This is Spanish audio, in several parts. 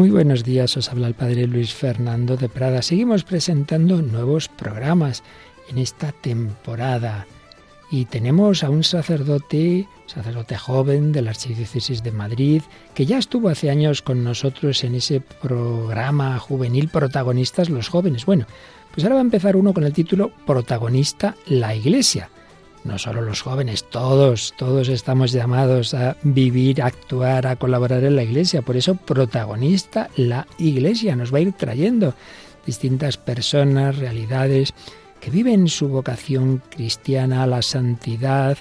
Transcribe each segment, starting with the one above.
Muy buenos días, os habla el Padre Luis Fernando de Prada. Seguimos presentando nuevos programas en esta temporada y tenemos a un sacerdote, sacerdote joven de la Archidiócesis de Madrid, que ya estuvo hace años con nosotros en ese programa juvenil Protagonistas los jóvenes. Bueno, pues ahora va a empezar uno con el título Protagonista la Iglesia no solo los jóvenes, todos, todos estamos llamados a vivir, a actuar, a colaborar en la Iglesia. Por eso protagonista la Iglesia nos va a ir trayendo distintas personas, realidades que viven su vocación cristiana a la santidad,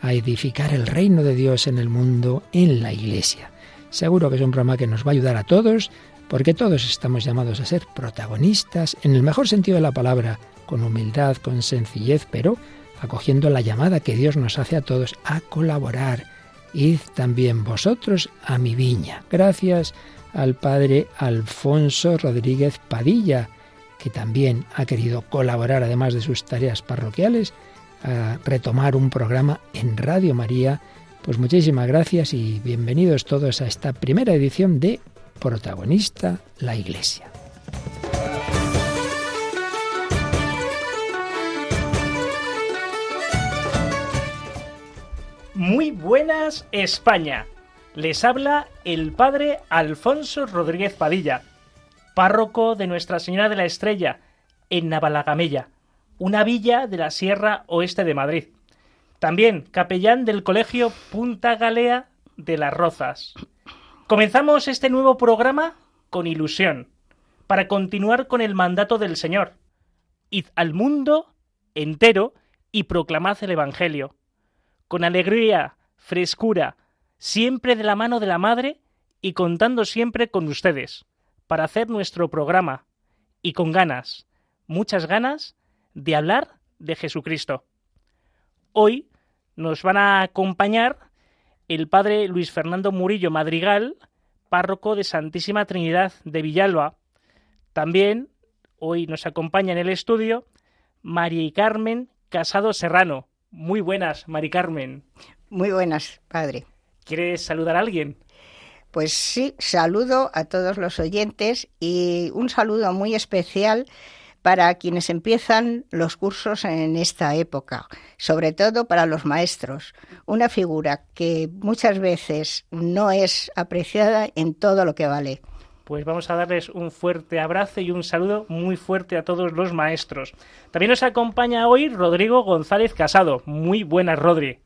a edificar el reino de Dios en el mundo, en la Iglesia. Seguro que es un programa que nos va a ayudar a todos, porque todos estamos llamados a ser protagonistas, en el mejor sentido de la palabra, con humildad, con sencillez, pero acogiendo la llamada que Dios nos hace a todos a colaborar. Id también vosotros a mi viña. Gracias al padre Alfonso Rodríguez Padilla, que también ha querido colaborar, además de sus tareas parroquiales, a retomar un programa en Radio María. Pues muchísimas gracias y bienvenidos todos a esta primera edición de Protagonista la Iglesia. Muy buenas España. Les habla el padre Alfonso Rodríguez Padilla, párroco de Nuestra Señora de la Estrella, en Navalagamella, una villa de la Sierra Oeste de Madrid. También capellán del Colegio Punta Galea de las Rozas. Comenzamos este nuevo programa con ilusión, para continuar con el mandato del Señor. Id al mundo entero y proclamad el Evangelio con alegría, frescura, siempre de la mano de la Madre y contando siempre con ustedes, para hacer nuestro programa, y con ganas, muchas ganas, de hablar de Jesucristo. Hoy nos van a acompañar el padre Luis Fernando Murillo Madrigal, párroco de Santísima Trinidad de Villalba. También hoy nos acompaña en el estudio María y Carmen Casado Serrano, muy buenas, Mari Carmen. Muy buenas, padre. ¿Quieres saludar a alguien? Pues sí, saludo a todos los oyentes y un saludo muy especial para quienes empiezan los cursos en esta época, sobre todo para los maestros, una figura que muchas veces no es apreciada en todo lo que vale pues vamos a darles un fuerte abrazo y un saludo muy fuerte a todos los maestros. También nos acompaña hoy Rodrigo González Casado. Muy buenas, Rodri.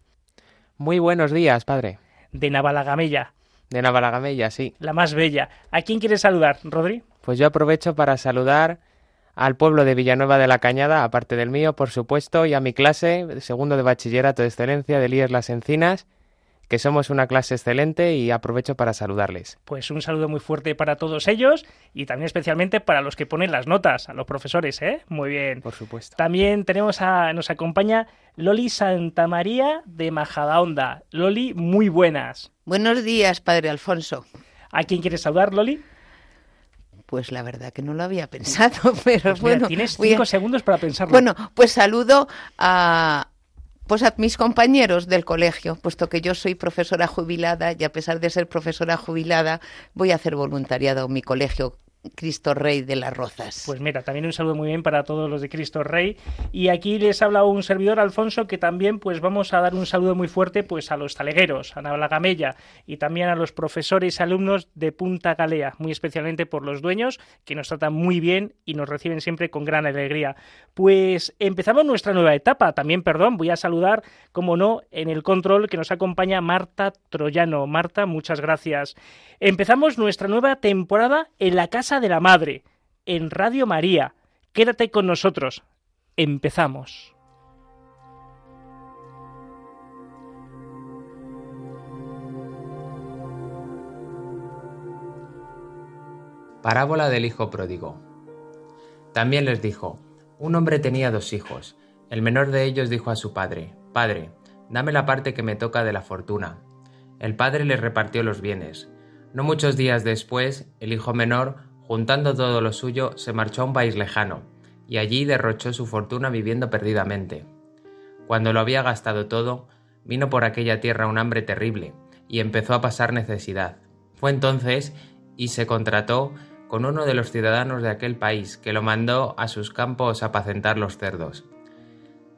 Muy buenos días, padre. De Navalagamella. De Navalagamella, sí. La más bella. ¿A quién quieres saludar, Rodri? Pues yo aprovecho para saludar al pueblo de Villanueva de la Cañada, aparte del mío, por supuesto, y a mi clase, segundo de bachillerato de excelencia de Líes Las Encinas, que somos una clase excelente y aprovecho para saludarles. Pues un saludo muy fuerte para todos ellos y también especialmente para los que ponen las notas, a los profesores, ¿eh? Muy bien. Por supuesto. También tenemos a, nos acompaña Loli Santamaría de Majadahonda. Loli, muy buenas. Buenos días, padre Alfonso. ¿A quién quieres saludar, Loli? Pues la verdad que no lo había pensado, pero pues bueno. Tienes cinco segundos para pensarlo. Bueno, pues saludo a, pues a mis compañeros del colegio, puesto que yo soy profesora jubilada y a pesar de ser profesora jubilada voy a hacer voluntariado en mi colegio Cristo Rey de las Rozas. Pues mira, también un saludo muy bien para todos los de Cristo Rey. Y aquí les habla un servidor, Alfonso, que también pues vamos a dar un saludo muy fuerte pues a los talegueros, a Navalagamella y también a los profesores y alumnos de Punta Galea, muy especialmente por los dueños, que nos tratan muy bien y nos reciben siempre con gran alegría. Pues empezamos nuestra nueva etapa. También, perdón, voy a saludar, como no, en el control que nos acompaña Marta Troyano. Marta, muchas gracias. Empezamos nuestra nueva temporada en la Casa de la Madre, en Radio María. Quédate con nosotros. Empezamos. Parábola del Hijo Pródigo. También les dijo, un hombre tenía dos hijos. El menor de ellos dijo a su padre, Padre, dame la parte que me toca de la fortuna. El padre le repartió los bienes. No muchos días después, el hijo menor, juntando todo lo suyo, se marchó a un país lejano, y allí derrochó su fortuna viviendo perdidamente. Cuando lo había gastado todo, vino por aquella tierra un hambre terrible, y empezó a pasar necesidad. Fue entonces y se contrató con uno de los ciudadanos de aquel país que lo mandó a sus campos a apacentar los cerdos.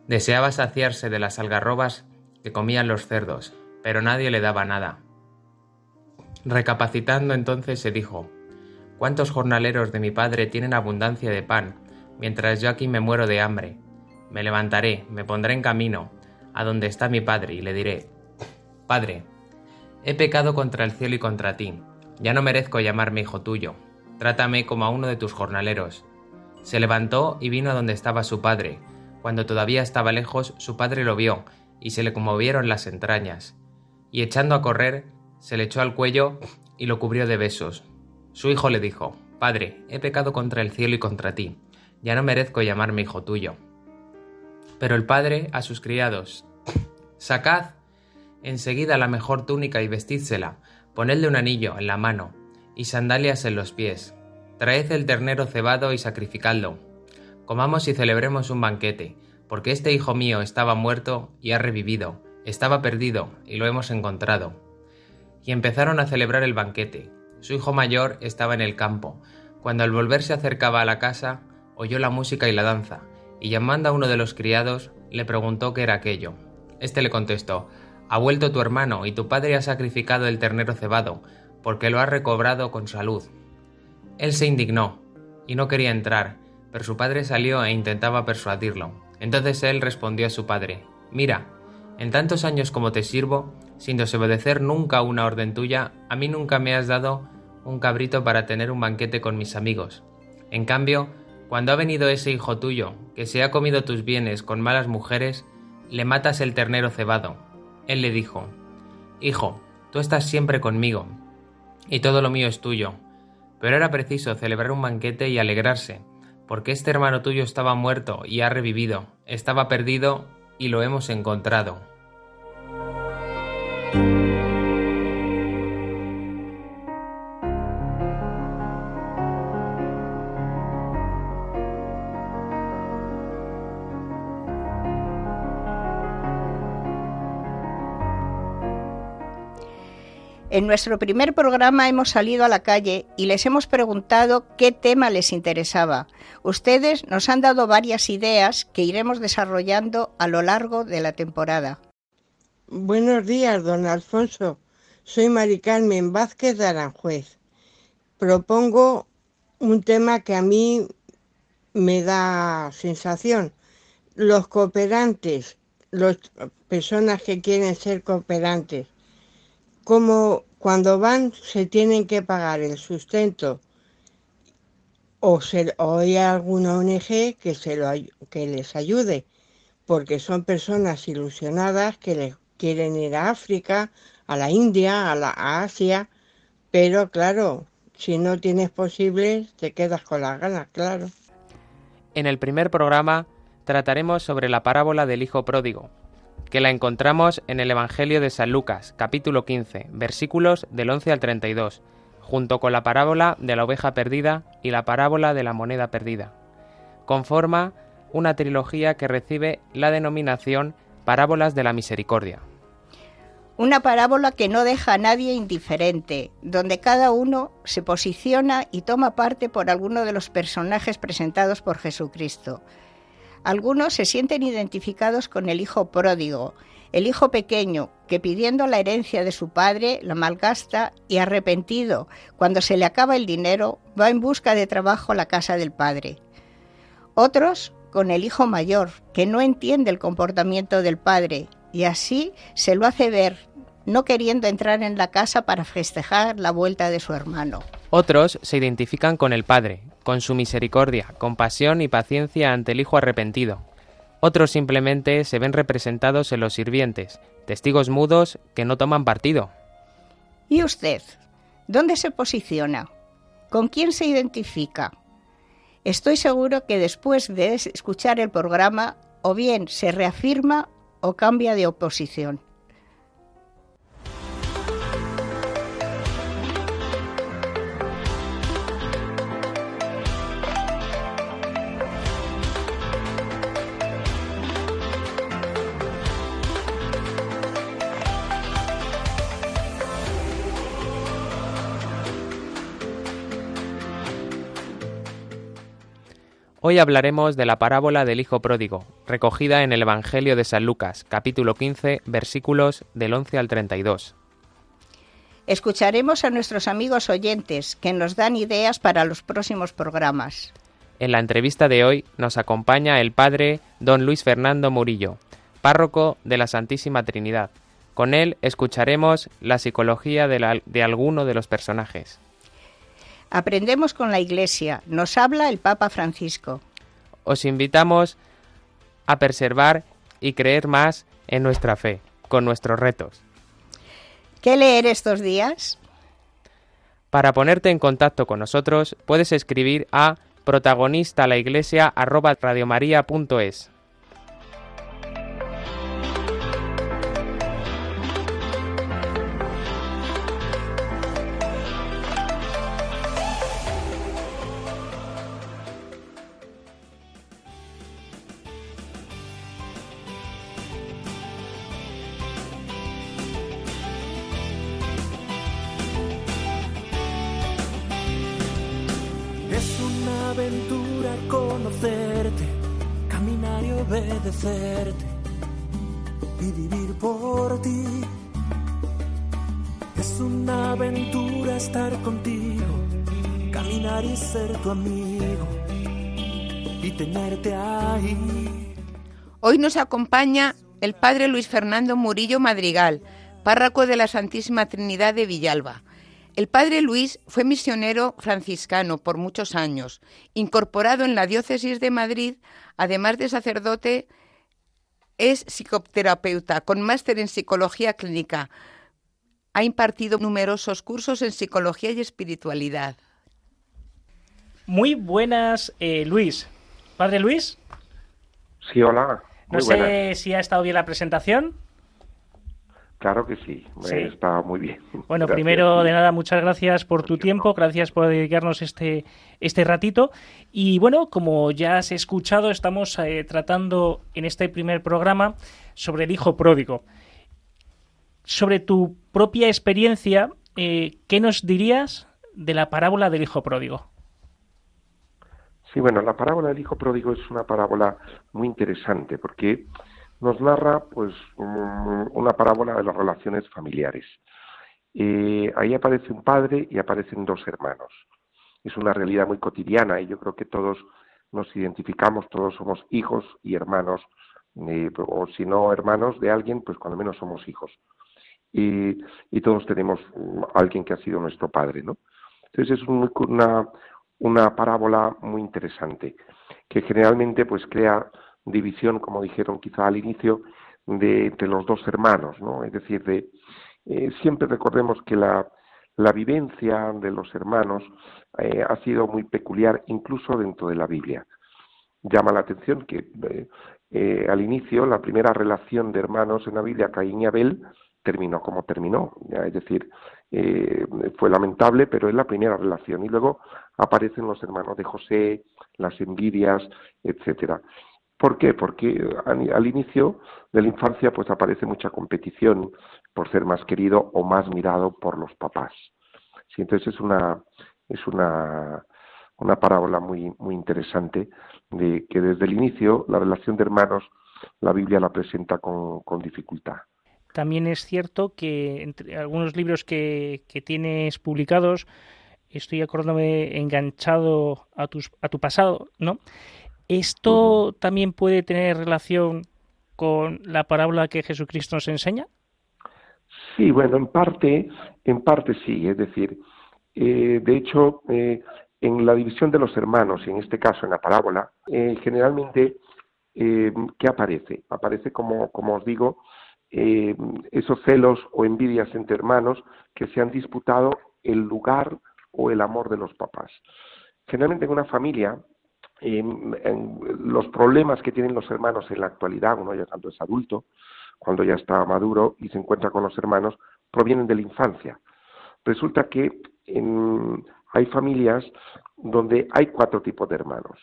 Deseaba saciarse de las algarrobas que comían los cerdos, pero nadie le daba nada. Recapacitando entonces se dijo, ¿Cuántos jornaleros de mi padre tienen abundancia de pan, mientras yo aquí me muero de hambre? Me levantaré, me pondré en camino, a donde está mi padre, y le diré, Padre, he pecado contra el cielo y contra ti, ya no merezco llamarme hijo tuyo, trátame como a uno de tus jornaleros. Se levantó y vino a donde estaba su padre. Cuando todavía estaba lejos, su padre lo vio, y se le conmovieron las entrañas. Y echando a correr, se le echó al cuello y lo cubrió de besos. Su hijo le dijo, Padre, he pecado contra el cielo y contra ti, ya no merezco llamarme hijo tuyo. Pero el padre a sus criados, Sacad enseguida la mejor túnica y vestídsela, ponedle un anillo en la mano y sandalias en los pies. Traed el ternero cebado y sacrificadlo. Comamos y celebremos un banquete, porque este hijo mío estaba muerto y ha revivido, estaba perdido y lo hemos encontrado y empezaron a celebrar el banquete. Su hijo mayor estaba en el campo. Cuando al volver se acercaba a la casa, oyó la música y la danza, y llamando a uno de los criados, le preguntó qué era aquello. Este le contestó, Ha vuelto tu hermano, y tu padre ha sacrificado el ternero cebado, porque lo ha recobrado con salud. Él se indignó, y no quería entrar, pero su padre salió e intentaba persuadirlo. Entonces él respondió a su padre, Mira, en tantos años como te sirvo, sin desobedecer nunca una orden tuya, a mí nunca me has dado un cabrito para tener un banquete con mis amigos. En cambio, cuando ha venido ese hijo tuyo, que se ha comido tus bienes con malas mujeres, le matas el ternero cebado. Él le dijo, Hijo, tú estás siempre conmigo, y todo lo mío es tuyo. Pero era preciso celebrar un banquete y alegrarse, porque este hermano tuyo estaba muerto y ha revivido, estaba perdido y lo hemos encontrado. En nuestro primer programa hemos salido a la calle y les hemos preguntado qué tema les interesaba. Ustedes nos han dado varias ideas que iremos desarrollando a lo largo de la temporada. Buenos días, don Alfonso. Soy Mari Carmen Vázquez de Aranjuez. Propongo un tema que a mí me da sensación. Los cooperantes, las personas que quieren ser cooperantes, como cuando van se tienen que pagar el sustento o, se, hay alguna ONG que, se lo, que les ayude, porque son personas ilusionadas que les quieren ir a África, a la India, a la Asia, pero claro, si no tienes posibles, te quedas con las ganas, claro. En el primer programa trataremos sobre la parábola del Hijo Pródigo, que la encontramos en el Evangelio de San Lucas, capítulo 15, versículos del 11 al 32, junto con la parábola de la oveja perdida y la parábola de la moneda perdida. Conforma una trilogía que recibe la denominación Parábolas de la Misericordia. Una parábola que no deja a nadie indiferente, donde cada uno se posiciona y toma parte por alguno de los personajes presentados por Jesucristo. Algunos se sienten identificados con el hijo pródigo, el hijo pequeño que pidiendo la herencia de su padre la malgasta y arrepentido cuando se le acaba el dinero va en busca de trabajo a la casa del padre. Otros con el hijo mayor que no entiende el comportamiento del padre y así se lo hace ver no queriendo entrar en la casa para festejar la vuelta de su hermano. Otros se identifican con el Padre, con su misericordia, compasión y paciencia ante el Hijo arrepentido. Otros simplemente se ven representados en los sirvientes, testigos mudos que no toman partido. ¿Y usted? ¿Dónde se posiciona? ¿Con quién se identifica? Estoy seguro que después de escuchar el programa o bien se reafirma o cambia de oposición. Hoy hablaremos de la parábola del Hijo Pródigo, recogida en el Evangelio de San Lucas, capítulo 15, versículos del 11 al 32. Escucharemos a nuestros amigos oyentes que nos dan ideas para los próximos programas. En la entrevista de hoy nos acompaña el padre don Luis Fernando Murillo, párroco de la Santísima Trinidad. Con él escucharemos la psicología de, de alguno de los personajes. Aprendemos con la Iglesia, nos habla el Papa Francisco. Os invitamos a preservar y creer más en nuestra fe, con nuestros retos. ¿Qué leer estos días? Para ponerte en contacto con nosotros, puedes escribir a protagonista nos acompaña el padre Luis Fernando Murillo Madrigal, párroco de la Santísima Trinidad de Villalba. El padre Luis fue misionero franciscano por muchos años, incorporado en la diócesis de Madrid, además de sacerdote es psicoterapeuta con máster en psicología clínica. Ha impartido numerosos cursos en psicología y espiritualidad. Muy buenas, eh, Luis. ¿Padre Luis? Sí, hola. No sé si ha estado bien la presentación. Claro que sí, está muy bien. Bueno, primero de nada, muchas gracias por tu tiempo, gracias por dedicarnos este, este ratito. Y bueno, como ya has escuchado, estamos eh, tratando en este primer programa sobre el hijo pródigo. Sobre tu propia experiencia, eh, ¿qué nos dirías de la parábola del hijo pródigo? Sí, bueno, la parábola del hijo pródigo es una parábola muy interesante porque nos narra pues una parábola de las relaciones familiares. Eh, ahí aparece un padre y aparecen dos hermanos. Es una realidad muy cotidiana y yo creo que todos nos identificamos, todos somos hijos y hermanos, eh, o si no hermanos de alguien, pues cuando menos somos hijos. Y, todos tenemos alguien que ha sido nuestro padre, ¿no? Entonces es una, una parábola muy interesante, que generalmente pues crea división, como dijeron quizá al inicio, de, entre los dos hermanos, ¿no? Es decir, de, eh, siempre recordemos que la, la, vivencia de los hermanos eh, ha sido muy peculiar incluso dentro de la Biblia. Llama la atención que eh, al inicio la primera relación de hermanos en la Biblia, Caín y Abel, terminó como terminó. Es decir, fue lamentable, pero es la primera relación. Y luego aparecen los hermanos de José, las envidias, etcétera. ¿Por qué? Porque al inicio de la infancia pues aparece mucha competición por ser más querido o más mirado por los papás. Sí, entonces es una es una, una parábola muy muy interesante de que desde el inicio la relación de hermanos la Biblia la presenta con, con dificultad. También es cierto que entre algunos libros que, que tienes publicados estoy acordándome enganchado a, tus, a tu pasado, ¿no? ¿Esto también puede tener relación con la parábola que Jesucristo nos enseña? Sí, bueno, en parte, en parte sí, es decir, eh, de hecho, eh, en la división de los hermanos, y en este caso en la parábola, eh, generalmente, ¿qué aparece? Aparece, como, como os digo, esos celos o envidias entre hermanos que se han disputado el lugar o el amor de los papás. Generalmente en una familia los problemas que tienen los hermanos en la actualidad, uno ya tanto es adulto, cuando ya está maduro y se encuentra con los hermanos, provienen de la infancia. Resulta que hay familias donde hay cuatro tipos de hermanos.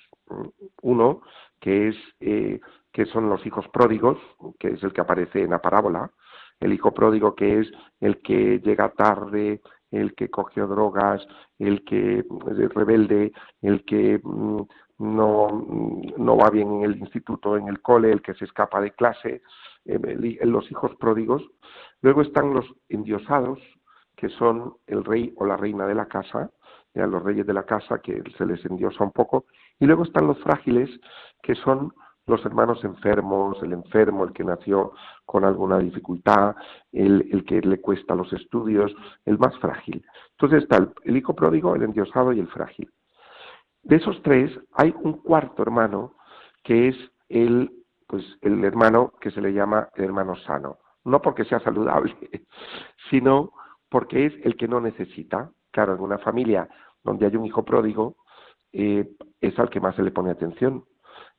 Uno, que es eh, que son los hijos pródigos, que es el que aparece en la parábola, el hijo pródigo que es el que llega tarde, el que cogió drogas, el que es rebelde, el que mm, no, no va bien en el instituto, en el cole, el que se escapa de clase, eh, los hijos pródigos. Luego están los endiosados, que son el rey o la reina de la casa, ya los reyes de la casa, que se les endiosa un poco. Y luego están los frágiles, que son los hermanos enfermos, el enfermo, el que nació con alguna dificultad, el, el, que le cuesta los estudios, el más frágil. Entonces está el, el, hijo pródigo, el endiosado y el frágil. De esos tres hay un cuarto hermano que es el, pues, el hermano que se le llama el hermano sano. No porque sea saludable, sino porque es el que no necesita. Claro, en una familia donde hay un hijo pródigo, eh, es al que más se le pone atención,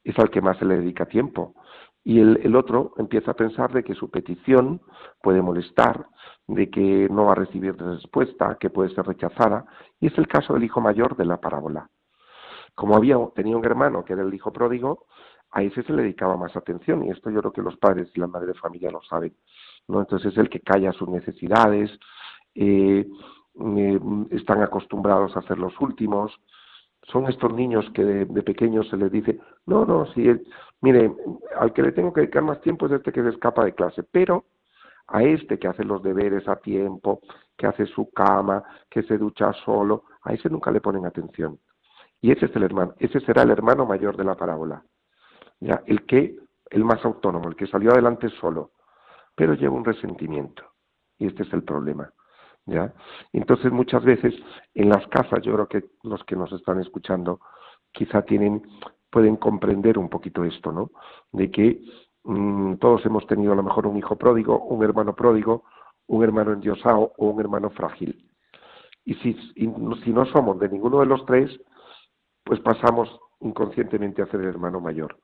es al que más se le dedica tiempo. Y el, el, otro empieza a pensar de que su petición puede molestar, de que no va a recibir respuesta, que puede ser rechazada. Y es el caso del hijo mayor de la parábola. Como había, tenía un hermano que era el hijo pródigo, a ese se le dedicaba más atención. Y esto yo creo que los padres y la madre de familia lo saben. ¿no? Entonces es el que calla sus necesidades, eh, eh, están acostumbrados a ser los últimos. Son estos niños que de, pequeños se les dice, no, no, si, mire, al que le tengo que dedicar más tiempo es este que se escapa de clase, pero a este que hace los deberes a tiempo, que hace su cama, que se ducha solo, a ese nunca le ponen atención. Y ese es el hermano, ese será el hermano mayor de la parábola. Ya, el que, el más autónomo, el que salió adelante solo, pero lleva un resentimiento. Y este es el problema. ¿Ya? Entonces muchas veces en las casas, yo creo que los que nos están escuchando quizá tienen, pueden comprender un poquito esto, ¿no? De que mmm, todos hemos tenido a lo mejor un hijo pródigo, un hermano pródigo, un hermano endiosado o un hermano frágil. Y si, y si no somos de ninguno de los tres, pues pasamos inconscientemente a ser el hermano mayor,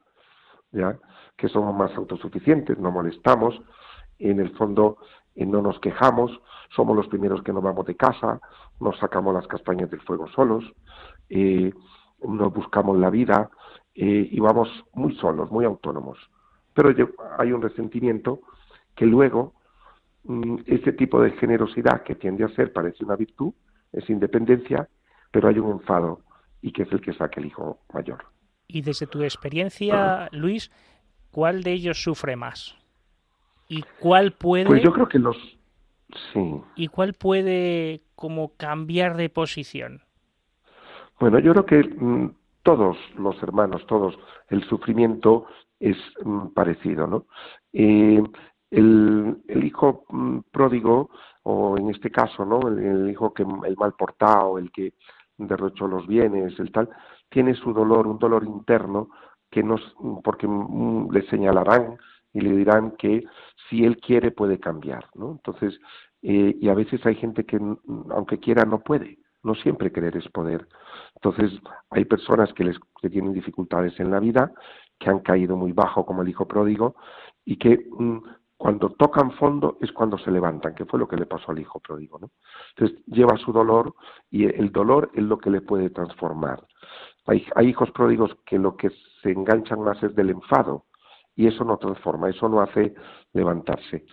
¿ya? Que somos más autosuficientes, no molestamos, en el fondo no nos quejamos, somos los primeros que nos vamos de casa, nos sacamos las castañas del fuego solos, eh, nos buscamos la vida eh, y vamos muy solos, muy autónomos. Pero hay un resentimiento que luego mm, ese tipo de generosidad que tiende a ser parece una virtud, es independencia, pero hay un enfado y que es el que saca el hijo mayor. Y desde tu experiencia, Luis, ¿cuál de ellos sufre más? ¿Y cuál puede? Pues yo creo que los sí. ¿Y cuál puede como cambiar de posición? Bueno, yo creo que mm, todos los hermanos, todos, el sufrimiento es mm, parecido, ¿no? Eh, el, el, hijo mm, pródigo, o en este caso, ¿no? El, el, hijo que el mal portado, el que derrochó los bienes, el tal, tiene su dolor, un dolor interno que nos, porque le señalarán y le dirán que si él quiere puede cambiar, ¿no? Entonces, eh, y a veces hay gente que aunque quiera no puede, no siempre querer es poder. Entonces, hay personas que, les, que tienen dificultades en la vida, que han caído muy bajo como el hijo pródigo y que mm, cuando tocan fondo es cuando se levantan, que fue lo que le pasó al hijo pródigo, ¿no? Entonces, lleva su dolor y el dolor es lo que le puede transformar. Hay, hay hijos pródigos que lo que se enganchan más es del enfado, y eso no transforma, eso no hace levantarse,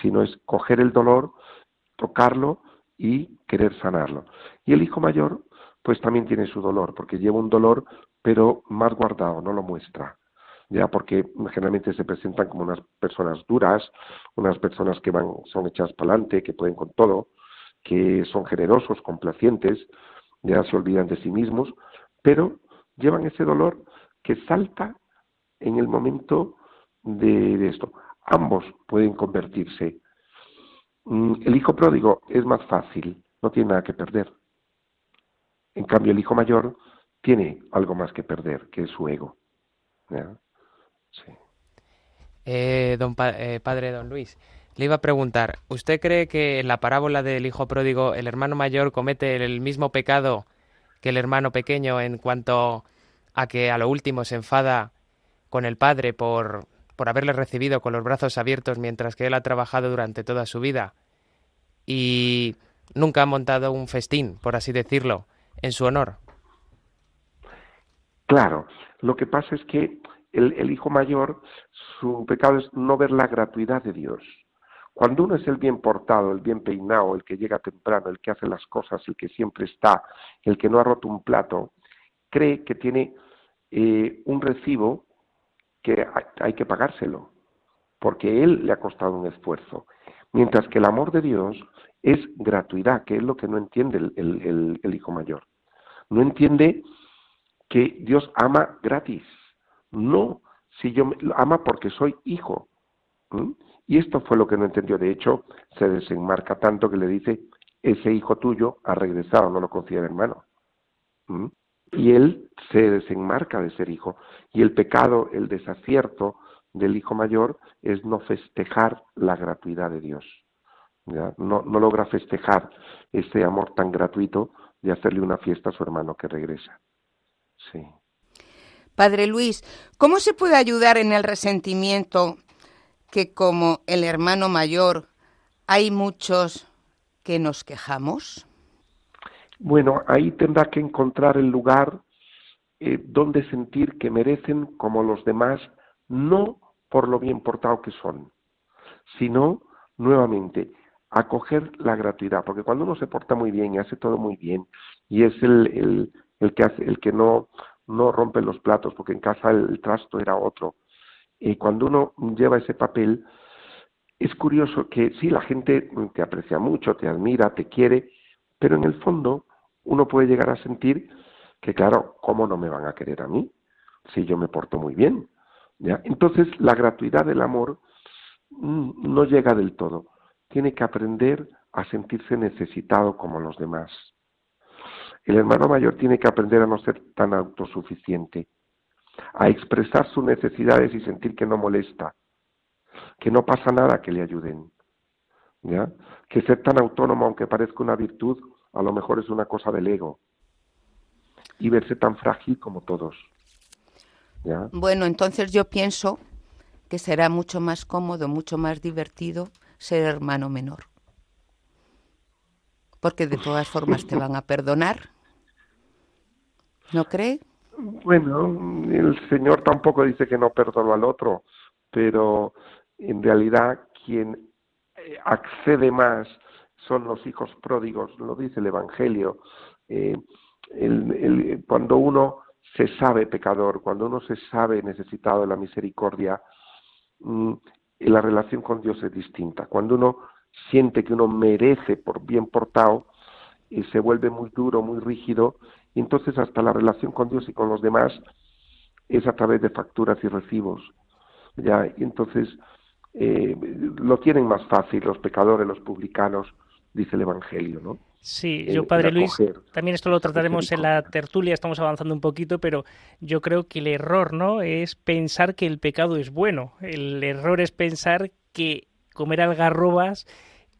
sino es coger el dolor, tocarlo y querer sanarlo. Y el hijo mayor, pues también tiene su dolor, porque lleva un dolor, pero más guardado, no lo muestra. Ya porque generalmente se presentan como unas personas duras, unas personas que van, son hechas para adelante, que pueden con todo, que son generosos, complacientes, ya se olvidan de sí mismos, pero llevan ese dolor que salta en el momento de, esto. Ambos pueden convertirse. Mm, el hijo pródigo es más fácil, no tiene nada que perder. En cambio, el hijo mayor tiene algo más que perder, que es su ego. Sí. Eh, don eh, padre Don Luis, le iba a preguntar, ¿usted cree que en la parábola del hijo pródigo el hermano mayor comete el mismo pecado que el hermano pequeño en cuanto a que a lo último se enfada con el padre por por haberle recibido con los brazos abiertos mientras que él ha trabajado durante toda su vida y nunca ha montado un festín, por así decirlo, en su honor. Claro, lo que pasa es que el, hijo mayor, su pecado es no ver la gratuidad de Dios. Cuando uno es el bien portado, el bien peinado, el que llega temprano, el que hace las cosas, el que siempre está, el que no ha roto un plato, cree que tiene eh, un recibo que hay que pagárselo, porque él le ha costado un esfuerzo. Mientras que el amor de Dios es gratuidad, que es lo que no entiende el, hijo mayor. No entiende que Dios ama gratis. No, si yo ama porque soy hijo. Y esto fue lo que no entendió. De hecho, se desenmarca tanto que le dice, ese hijo tuyo ha regresado, no lo considera hermano. Y él se desenmarca de ser hijo. Y el pecado, el desacierto del hijo mayor es no festejar la gratuidad de Dios. No, no logra festejar ese amor tan gratuito de hacerle una fiesta a su hermano que regresa. Sí. Padre Luis, ¿cómo se puede ayudar en el resentimiento que como el hermano mayor hay muchos que nos quejamos? Bueno, ahí tendrá que encontrar el lugar eh, donde sentir que merecen como los demás, no por lo bien portado que son, sino nuevamente acoger la gratuidad, porque cuando uno se porta muy bien y hace todo muy bien, y es el, el, el que hace, el que no, no rompe los platos, porque en casa el, trasto era otro, cuando uno lleva ese papel, es curioso que sí, la gente te aprecia mucho, te admira, te quiere, pero en el fondo uno puede llegar a sentir que, claro, ¿cómo no me van a querer a mí si yo me porto muy bien? ¿Ya? Entonces, la gratuidad del amor no llega del todo. Tiene que aprender a sentirse necesitado como los demás. El hermano mayor tiene que aprender a no ser tan autosuficiente, a expresar sus necesidades y sentir que no molesta, que no pasa nada que le ayuden. ¿Ya? Que ser tan autónomo, aunque parezca una virtud, a lo mejor es una cosa del ego. Y verse tan frágil como todos. Bueno, entonces yo pienso que será mucho más cómodo, mucho más divertido ser hermano menor. Porque de todas formas te van a perdonar. ¿No cree? Bueno, el Señor tampoco dice que no perdonó al otro, pero en realidad quien eh, accede más son los hijos pródigos, lo dice el Evangelio. Eh, cuando uno se sabe pecador, cuando uno se sabe necesitado de la misericordia, mm, la relación con Dios es distinta. Cuando uno siente que uno merece por bien portado, y se vuelve muy duro, muy rígido, entonces hasta la relación con Dios y con los demás es a través de facturas y recibos. ¿ya? Entonces eh, lo tienen más fácil los pecadores, los publicanos, dice el Evangelio, ¿no? Sí, yo, Padre Luis, también esto lo trataremos en la tertulia, estamos avanzando un poquito, pero yo creo que el error, ¿no? Es pensar que el pecado es bueno. El error es pensar que comer algarrobas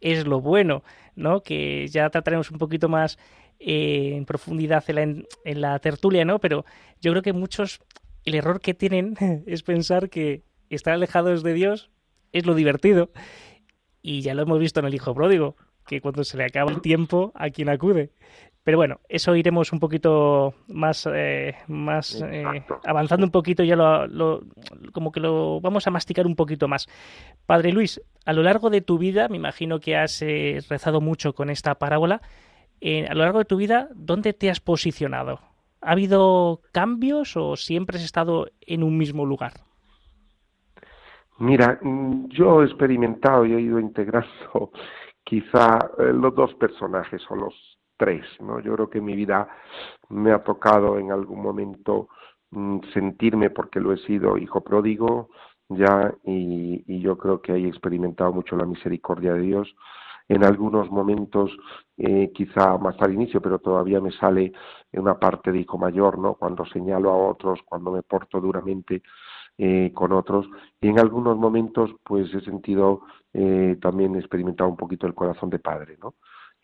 es lo bueno, ¿no? Que ya trataremos un poquito más eh, en profundidad en la, en la tertulia, ¿no? Pero yo creo que muchos, el error que tienen es pensar que estar alejados de Dios es lo divertido. Y ya lo hemos visto en el Hijo Pródigo que cuando se le acaba el tiempo a quien acude. Pero bueno, eso iremos un poquito más, eh, más eh, avanzando un poquito, ya lo, como que lo vamos a masticar un poquito más. Padre Luis, a lo largo de tu vida, me imagino que has eh, rezado mucho con esta parábola, a lo largo de tu vida, ¿dónde te has posicionado? ¿Ha habido cambios o siempre has estado en un mismo lugar? Mira, mm, yo he experimentado y he ido integrando quizá eh, los dos personajes o los tres, ¿no? Yo creo que mi vida me ha tocado en algún momento mm, sentirme porque lo he sido hijo pródigo ya y, yo creo que he experimentado mucho la misericordia de Dios. En algunos momentos eh, quizá más al inicio pero todavía me sale una parte de hijo mayor no cuando señalo a otros cuando me porto duramente eh, con otros. Y en algunos momentos pues he sentido eh, también he experimentado un poquito el corazón de padre no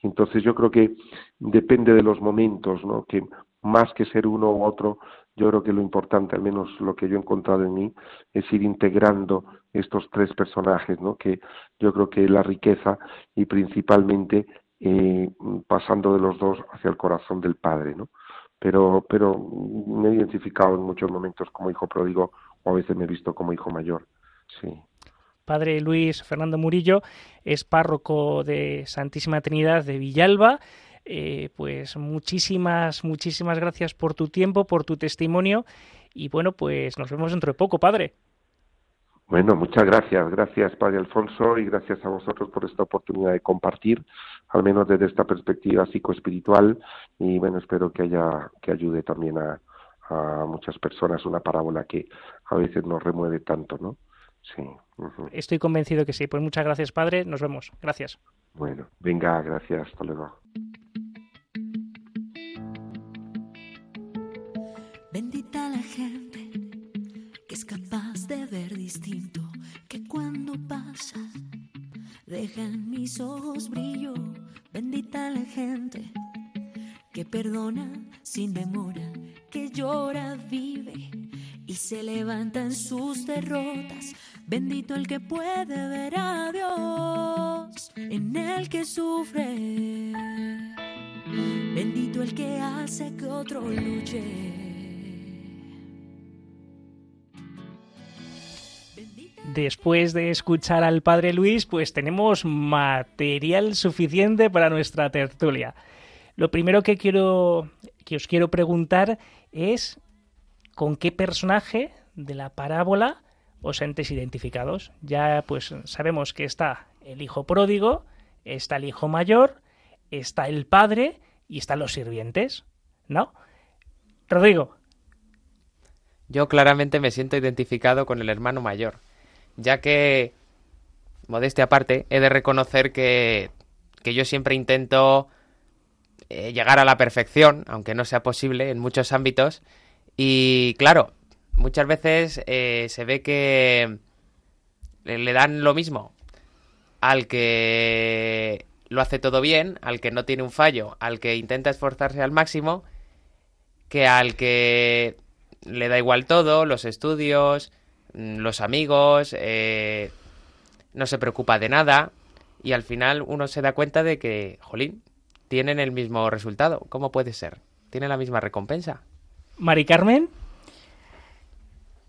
entonces yo creo que depende de los momentos no que más que ser uno u otro yo creo que lo importante al menos lo que yo he encontrado en mí es ir integrando estos tres personajes no que yo creo que la riqueza y principalmente eh, pasando de los dos hacia el corazón del padre no pero pero me he identificado en muchos momentos como hijo pródigo o a veces me he visto como hijo mayor. Sí. Padre Luis Fernando Murillo es párroco de Santísima Trinidad de Villalba. Eh, pues muchísimas, muchísimas gracias por tu tiempo, por tu testimonio y bueno, pues nos vemos dentro de poco, Padre. Bueno, muchas gracias, gracias Padre Alfonso y gracias a vosotros por esta oportunidad de compartir, al menos desde esta perspectiva psicoespiritual y bueno, espero que haya que ayude también a, a muchas personas una parábola que a veces nos remueve tanto, ¿no? Sí. Estoy convencido que sí. Pues muchas gracias, padre. Nos vemos. Gracias. Bueno, venga, gracias. Hasta luego. Bendita la gente que es capaz de ver distinto, que cuando pasa deja en mis ojos brillo. Bendita la gente que perdona sin demora, que llora, vive y se levanta en sus derrotas. Bendito el que puede ver a Dios en el que sufre. Bendito el que hace que otro luche. Después de escuchar al padre Luis, pues tenemos material suficiente para nuestra tertulia. Lo primero que quiero que os quiero preguntar es con qué personaje de la parábola os sentís identificados. Ya pues sabemos que está el hijo pródigo, está el hijo mayor, está el padre y están los sirvientes, ¿no? Rodrigo. Yo claramente me siento identificado con el hermano mayor, ya que, modestia aparte, he de reconocer que, que yo siempre intento eh, llegar a la perfección, aunque no sea posible en muchos ámbitos, y claro, muchas veces eh, se ve que le dan lo mismo al que lo hace todo bien, al que no tiene un fallo, al que intenta esforzarse al máximo, que al que le da igual todo, los estudios, mm, los amigos, eh, no se preocupa de nada y al final uno se da cuenta de que, jolín, tienen el mismo resultado. ¿Cómo puede ser? ¿Tienen la misma recompensa? Mari Carmen.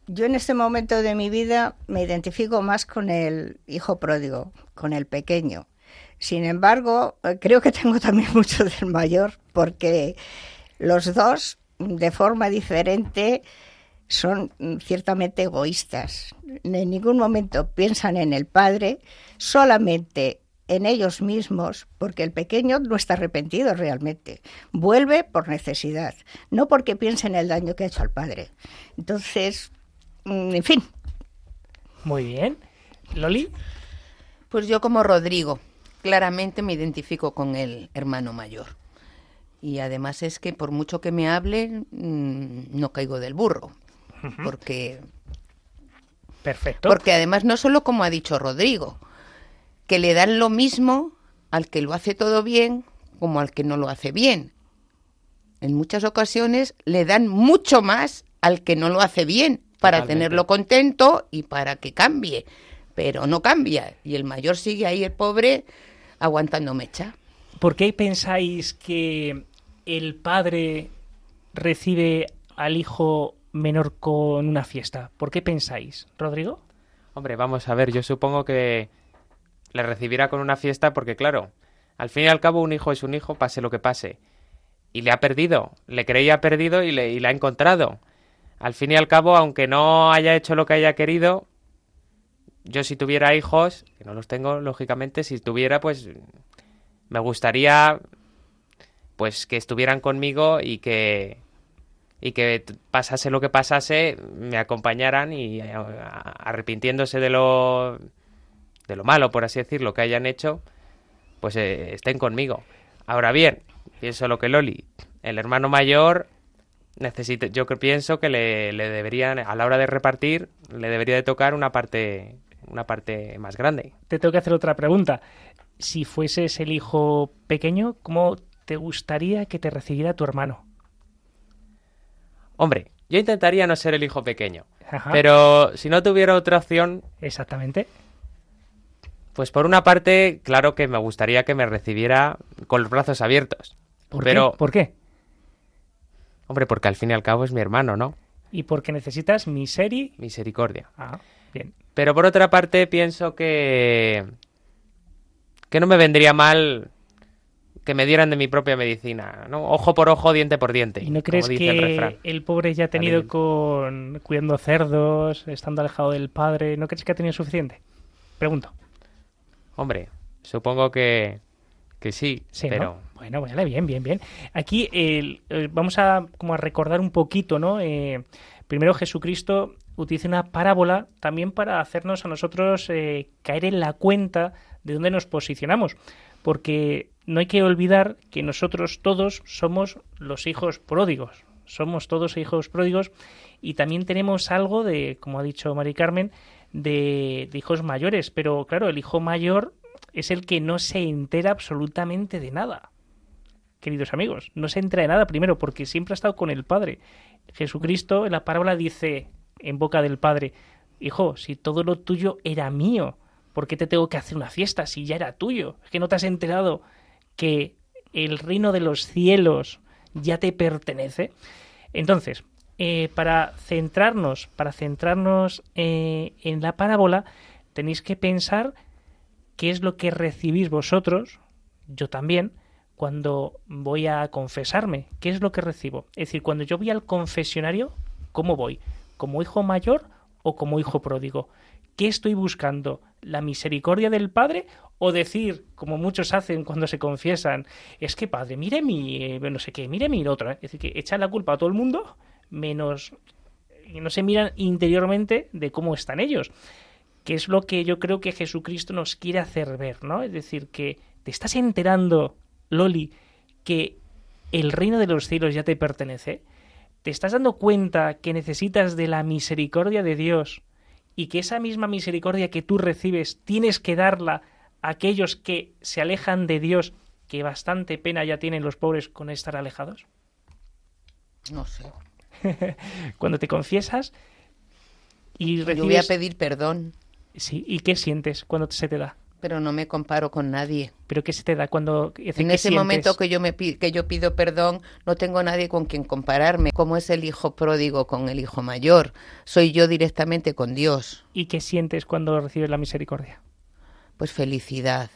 Yo en este momento de mi vida me identifico más con el hijo pródigo, con el pequeño. Sin embargo, eh, creo que tengo también mucho del mayor, porque los dos, de forma diferente, son ciertamente egoístas. En ningún momento piensan en el padre, solamente en ellos mismos, porque el pequeño no está arrepentido realmente. Vuelve por necesidad, no porque piense en el daño que ha hecho al padre. Entonces, mm, en fin. Muy bien. Loli. Pues yo como Rodrigo, claramente me identifico con el hermano mayor. Y además es que por mucho que me hable, mm, no caigo del burro. Porque... Perfecto. Porque además no solo como ha dicho Rodrigo, que le dan lo mismo al que lo hace todo bien como al que no lo hace bien. En muchas ocasiones le dan mucho más al que no lo hace bien para tenerlo contento y para que cambie, pero no cambia y el mayor sigue ahí el pobre aguantando mecha. ¿Por qué pensáis que el padre recibe al hijo menor con una fiesta? ¿Por qué pensáis, Rodrigo? Hombre, vamos a ver, yo supongo que le recibirá con una fiesta porque, claro, al fin y al cabo un hijo es un hijo, pase lo que pase. Y le ha perdido, le creía perdido y le, y ha encontrado. Al fin y al cabo, aunque no haya hecho lo que haya querido, yo si tuviera hijos, que no los tengo, lógicamente, si tuviera, pues me gustaría pues que estuvieran conmigo y que y que pasase lo que pasase, me acompañaran y eh, arrepintiéndose de lo de lo malo, por así decirlo, que hayan hecho, pues eh, estén conmigo. Ahora bien, pienso lo que Loli, el hermano mayor necesita, yo pienso que le, le, deberían, a la hora de repartir, le debería de tocar una parte, una parte más grande. Te tengo que hacer otra pregunta. Si fueses el hijo pequeño, ¿cómo te gustaría que te recibiera tu hermano? Hombre, yo intentaría no ser el hijo pequeño. Pero si no tuviera otra opción. Exactamente. Pues por una parte, claro que me gustaría que me recibiera con los brazos abiertos. ¿Por pero, qué? ¿Por qué? Hombre, porque al fin y al cabo es mi hermano, ¿no? Y porque necesitas miseri... misericordia. Ah, bien. Pero por otra parte pienso que que no me vendría mal que me dieran de mi propia medicina, ¿no? Ojo por ojo, diente por diente. ¿Y no crees que el, pobre ya ha tenido con cuidando cerdos, estando alejado del padre, ¿no crees que ha tenido suficiente? Pregunto. Hombre, supongo que, que sí, pero... Bueno, vale, bien, bien, bien. Aquí vamos a, como a recordar un poquito, ¿no? Eh, primero Jesucristo utiliza una parábola también para hacernos a nosotros eh, caer en la cuenta de dónde nos posicionamos. Porque no hay que olvidar que nosotros todos somos los hijos pródigos, somos todos hijos pródigos y también tenemos algo de, como ha dicho Mari Carmen, de, hijos mayores, pero claro, el hijo mayor es el que no se entera absolutamente de nada queridos amigos. No se entera de nada primero porque siempre ha estado con el Padre. Jesucristo en la parábola dice en boca del Padre, Hijo, si todo lo tuyo era mío, ¿por qué te tengo que hacer una fiesta si ya era tuyo? Es que no te has enterado que el reino de los cielos ya te pertenece. Entonces, eh, para centrarnos, para centrarnos eh, en la parábola, tenéis que pensar qué es lo que recibís vosotros, yo también, cuando voy a confesarme. ¿Qué es lo que recibo? Es decir, cuando yo voy al confesionario, ¿cómo voy? ¿Como hijo mayor o como hijo pródigo? ¿Qué estoy buscando? ¿La misericordia del Padre? O decir, como muchos hacen cuando se confiesan, es que Padre, mire mi, eh, no sé qué, mire mi otro. Es decir, que echan la culpa a todo el mundo, menos, no se miran interiormente de cómo están ellos. Que es lo que yo creo que Jesucristo nos quiere hacer ver, ¿no? Es decir, que te estás enterando, Loli, que el reino de los cielos ya te pertenece. ¿Te estás dando cuenta que necesitas de la misericordia de Dios y que esa misma misericordia que tú recibes tienes que darla a aquellos que se alejan de Dios, que bastante pena ya tienen los pobres con estar alejados? No sé. Cuando te confiesas y recibes... Yo voy a pedir perdón. Sí, ¿y qué sientes cuando se te da? pero no me comparo con nadie. ¿Pero qué se te da cuando En ese momento que yo me que yo pido perdón, no tengo nadie con quien compararme. ¿Cómo es el hijo pródigo con el hijo mayor? Soy yo directamente con Dios. ¿Y qué sientes cuando recibes la misericordia? Pues felicidad.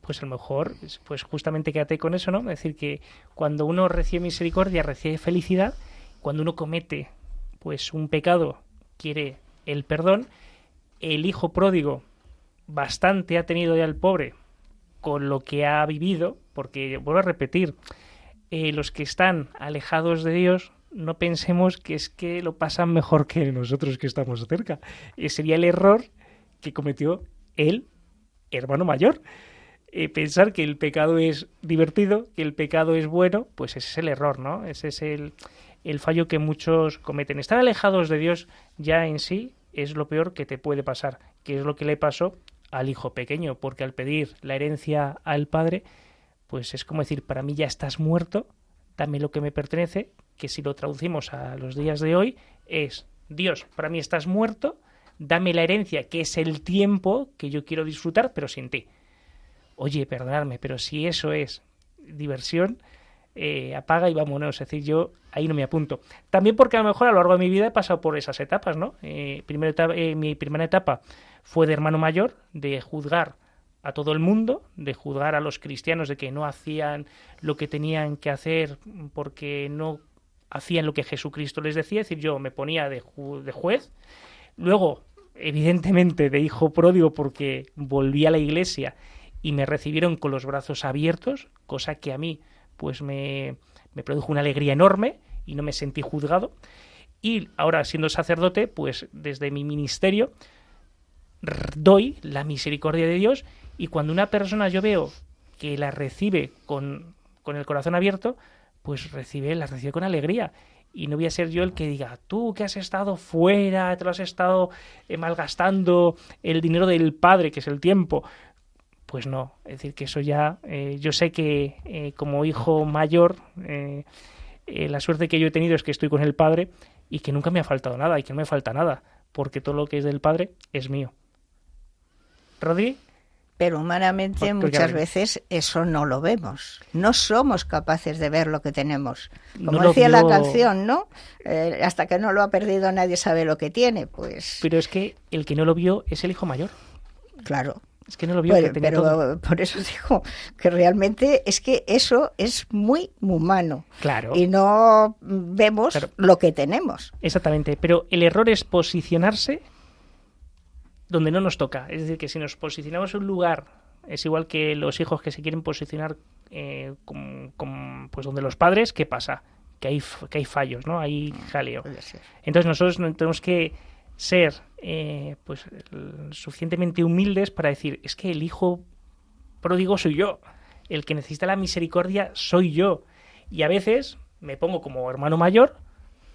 Pues a lo mejor, pues justamente quédate con eso, ¿no? Es decir, que cuando uno recibe misericordia, recibe felicidad. Cuando uno comete, pues un pecado, quiere el perdón. El hijo pródigo bastante ha tenido ya el pobre con lo que ha vivido, porque vuelvo a repetir, eh, los que están alejados de Dios, no pensemos que es que lo pasan mejor que nosotros que estamos cerca. Eh, sería el error que cometió el hermano mayor. Eh, pensar que el pecado es divertido, que el pecado es bueno, pues ese es el error, ¿no? Ese es el, el fallo que muchos cometen. Estar alejados de Dios ya en sí es lo peor que te puede pasar, que es lo que le pasó al hijo pequeño, porque al pedir la herencia al padre, pues es como decir, para mí ya estás muerto, dame lo que me pertenece, que si lo traducimos a los días de hoy es, Dios, para mí estás muerto, dame la herencia, que es el tiempo que yo quiero disfrutar, pero sin ti. Oye, perdonadme, pero si eso es diversión, eh, apaga y vámonos. Es decir, yo ahí no me apunto. También porque a lo mejor a lo largo de mi vida he pasado por esas etapas, ¿no? Eh, eh, mi primera etapa fue de hermano mayor, de juzgar a todo el mundo, de juzgar a los cristianos de que no hacían lo que tenían que hacer porque no hacían lo que Jesucristo les decía, es decir, yo me ponía de, de juez. Luego, evidentemente, de hijo pródigo porque volví a la iglesia y me recibieron con los brazos abiertos, cosa que a mí pues me, me produjo una alegría enorme y no me sentí juzgado. Y ahora siendo sacerdote, pues desde mi ministerio doy la misericordia de Dios y cuando una persona yo veo que la recibe con, con el corazón abierto, pues recibe, la recibe con alegría. Y no voy a ser yo el que diga, tú que has estado fuera, te lo has estado eh, malgastando el dinero del Padre, que es el tiempo, pues no, es decir, que eso ya, eh, yo sé que eh, como hijo mayor, eh, la suerte que yo he tenido es que estoy con el Padre y que nunca me ha faltado nada y que no me falta nada, porque todo lo que es del Padre es mío. Rodri, Pero humanamente muchas veces eso no lo vemos. No somos capaces de ver lo que tenemos. Como decía la canción, ¿no? Hasta que no lo ha perdido nadie sabe lo que tiene. Pues Pero es que el que no lo vio es el hijo mayor. claro. Es que no lo vio. Que tenía pero todo. por eso digo que realmente es que eso es muy humano. Claro. Y no vemos Claro. lo que tenemos. Exactamente, pero el error es posicionarse donde no nos toca. Es decir, que si nos posicionamos en un lugar, es igual que los hijos que se quieren posicionar eh, con- con, pues donde los padres, ¿qué pasa? Que hay, que hay fallos, ¿no? Hay jaleo. Entonces nosotros no- tenemos que ser eh, pues suficientemente humildes para decir, es que el hijo pródigo soy yo, el que necesita la misericordia soy yo. Y a veces me pongo como hermano mayor,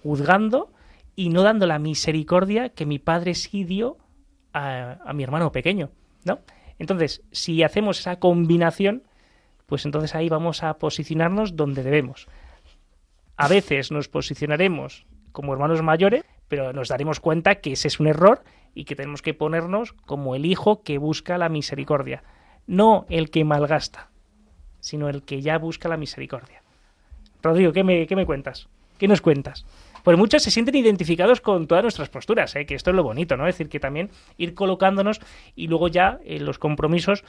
juzgando y no dando la misericordia que mi padre sí dio a, a mi hermano pequeño, ¿no? Entonces, si hacemos esa combinación, pues entonces ahí vamos a posicionarnos donde debemos. A veces nos posicionaremos como hermanos mayores, pero nos daremos cuenta que ese es un error y que tenemos que ponernos como el hijo que busca la misericordia, no el que malgasta, sino el que ya busca la misericordia. Rodrigo, ¿qué me, qué me cuentas? ¿Qué nos cuentas? Pues muchos se sienten identificados con todas nuestras posturas, ¿eh? que esto es lo bonito, ¿no? Es decir, que también ir colocándonos y luego ya en los compromisos,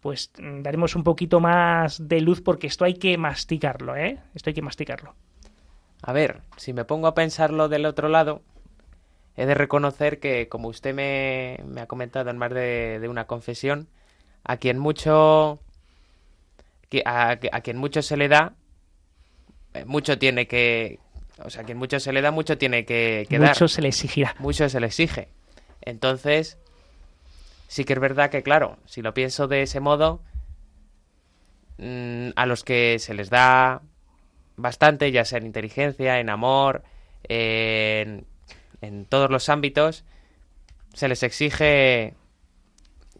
pues mm, daremos un poquito más de luz porque esto hay que masticarlo, ¿eh? Esto hay que masticarlo. A ver, si me pongo a pensarlo del otro lado, he de reconocer que, como usted me, me ha comentado en más de, de una confesión, a quien mucho a, a quien mucho se le da, eh, mucho tiene que, o sea, a quien mucho se le da, mucho tiene que, que dar. Mucho se le exigirá. mucho se le exige. Entonces, sí que es verdad que, claro, si lo pienso de ese modo, mm, a los que se les da bastante, ya sea en inteligencia, en amor, en, en todos los ámbitos, se les exige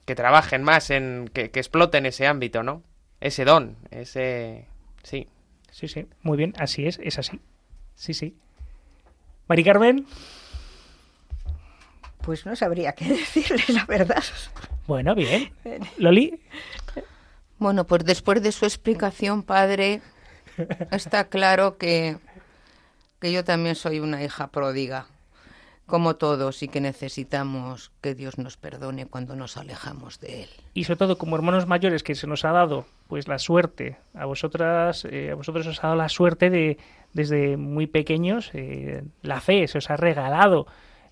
que trabajen más, en que, que exploten ese ámbito, ¿no? Ese don, ese... Sí. Sí, sí, muy bien, así es, es así. Sí, sí. Mari Carmen, Pues no sabría qué decirle, la verdad. bueno, bien. Loli, Bueno, pues después de su explicación, padre, está claro que, que yo también soy una hija pródiga, como todos, y que necesitamos que Dios nos perdone cuando nos alejamos de Él. y sobre todo como hermanos mayores que se nos ha dado pues la suerte. A vosotras eh, a vosotros os ha dado la suerte de desde muy pequeños eh, la fe se os ha regalado.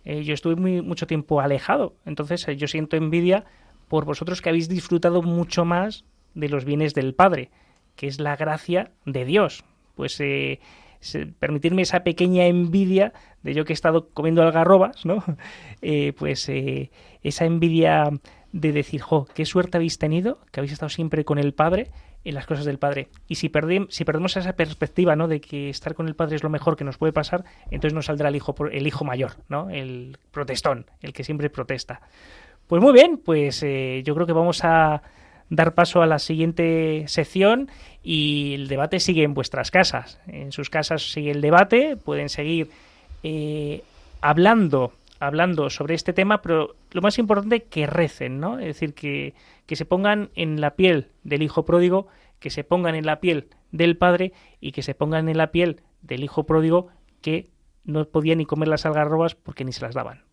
Eh, yo estuve muy, mucho tiempo alejado. Entonces yo siento envidia por vosotros que habéis disfrutado mucho más de los bienes del Padre que es la gracia de Dios. Pues permitirme esa pequeña envidia de yo que he estado comiendo algarrobas, ¿no? Eh, pues eh, esa envidia de decir, jo, qué suerte habéis tenido, que habéis estado siempre con el Padre en las cosas del Padre. Y si, perdemos esa perspectiva, ¿no? De que estar con el Padre es lo mejor que nos puede pasar, entonces nos saldrá el hijo, el hijo mayor, ¿no? El protestón, el que siempre protesta. Pues muy bien, pues eh, yo creo que vamos a dar paso a la siguiente sección y el debate sigue en vuestras casas. En sus casas sigue el debate, pueden seguir eh, hablando hablando sobre este tema, pero lo más importante que recen, ¿no? Es decir, que, que se pongan en la piel del hijo pródigo, que se pongan en la piel del padre y que se pongan en la piel del hijo pródigo que no podía ni comer las algarrobas porque ni se las daban.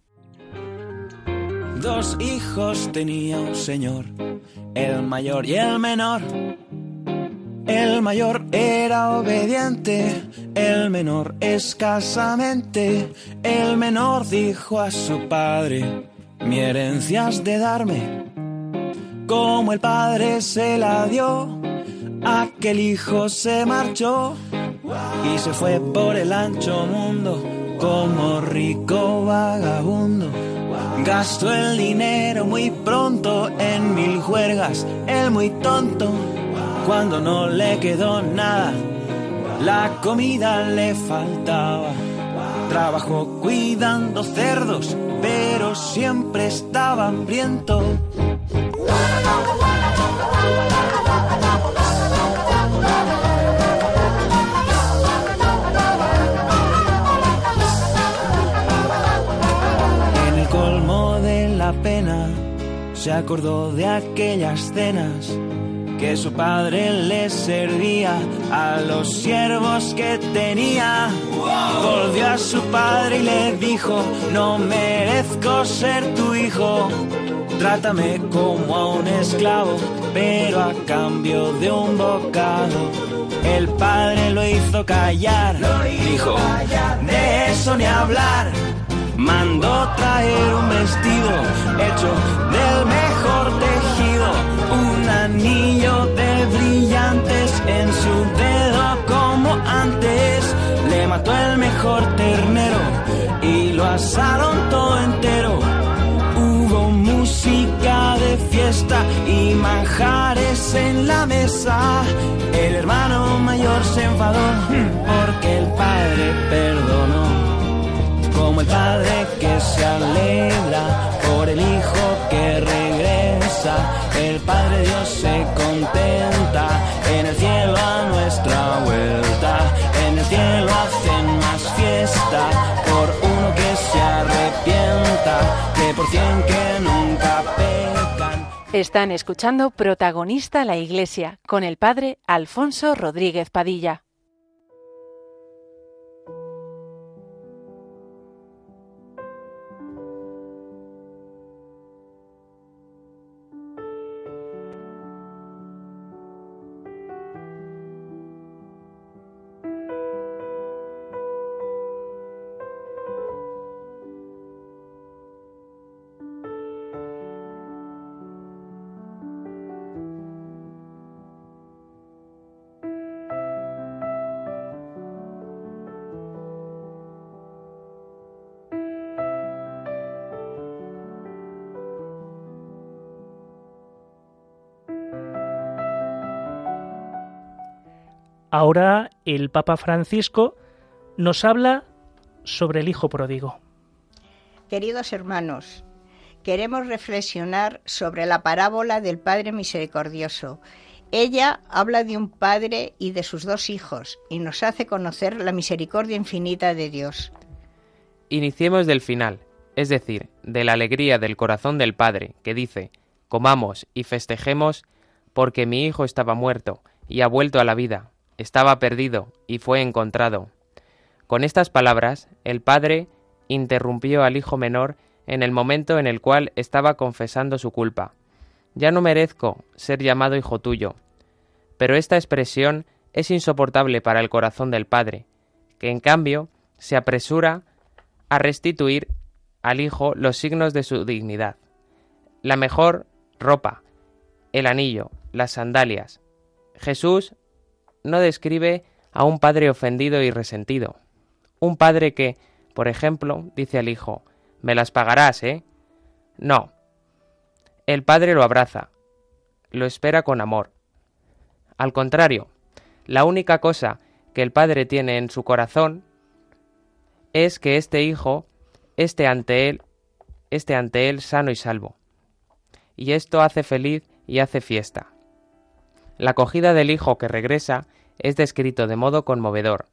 Dos hijos tenía un señor, el mayor y el menor. El mayor era obediente, el menor escasamente. El menor dijo a su padre, mi herencia has de darme. Como el padre se la dio, aquel hijo se marchó y se fue por el ancho mundo como rico vagabundo. Gastó el dinero muy pronto en mil juergas, el muy tonto. Cuando no le quedó nada, la comida le faltaba. Trabajó cuidando cerdos, pero siempre estaba hambriento. Se acordó de aquellas cenas que su padre le servía a los siervos que tenía. Volvió a su padre y le dijo, no merezco ser tu hijo. Trátame como a un esclavo, pero a cambio de un bocado. El padre lo hizo callar, dijo, de eso ni hablar. Mandó traer un vestido hecho manjares en la mesa. El hermano mayor se enfadó porque el padre perdonó como el padre que se alegra por el hijo que regresa. El Padre Dios se contenta en el cielo a nuestra vuelta. En el cielo hacen más fiesta por uno que se arrepienta que por cien que pecan. Están escuchando Protagonista la Iglesia con el Padre Alfonso Rodríguez Padilla. Ahora el Papa Francisco nos habla sobre el Hijo Pródigo. Queridos hermanos, queremos reflexionar sobre la parábola del Padre Misericordioso. Ella habla de un padre y de sus dos hijos y nos hace conocer la misericordia infinita de Dios. Iniciemos del final, es decir, de la alegría del corazón del Padre, que dice, comamos y festejemos porque mi hijo estaba muerto y ha vuelto a la vida, estaba perdido y fue encontrado. Con estas palabras, el padre interrumpió al hijo menor en el momento en el cual estaba confesando su culpa. Ya no merezco ser llamado hijo tuyo. Pero esta expresión es insoportable para el corazón del padre, que en cambio se apresura a restituir al hijo los signos de su dignidad. La mejor ropa, el anillo, las sandalias. Jesús no describe a un padre ofendido y resentido. Un padre que, por ejemplo, dice al hijo, me las pagarás, ¿eh? No. El padre lo abraza, lo espera con amor. Al contrario, la única cosa que el padre tiene en su corazón es que este hijo esté ante él, esté ante él sano y salvo. Y esto hace feliz y hace fiesta. La acogida del hijo que regresa es descrito de modo conmovedor.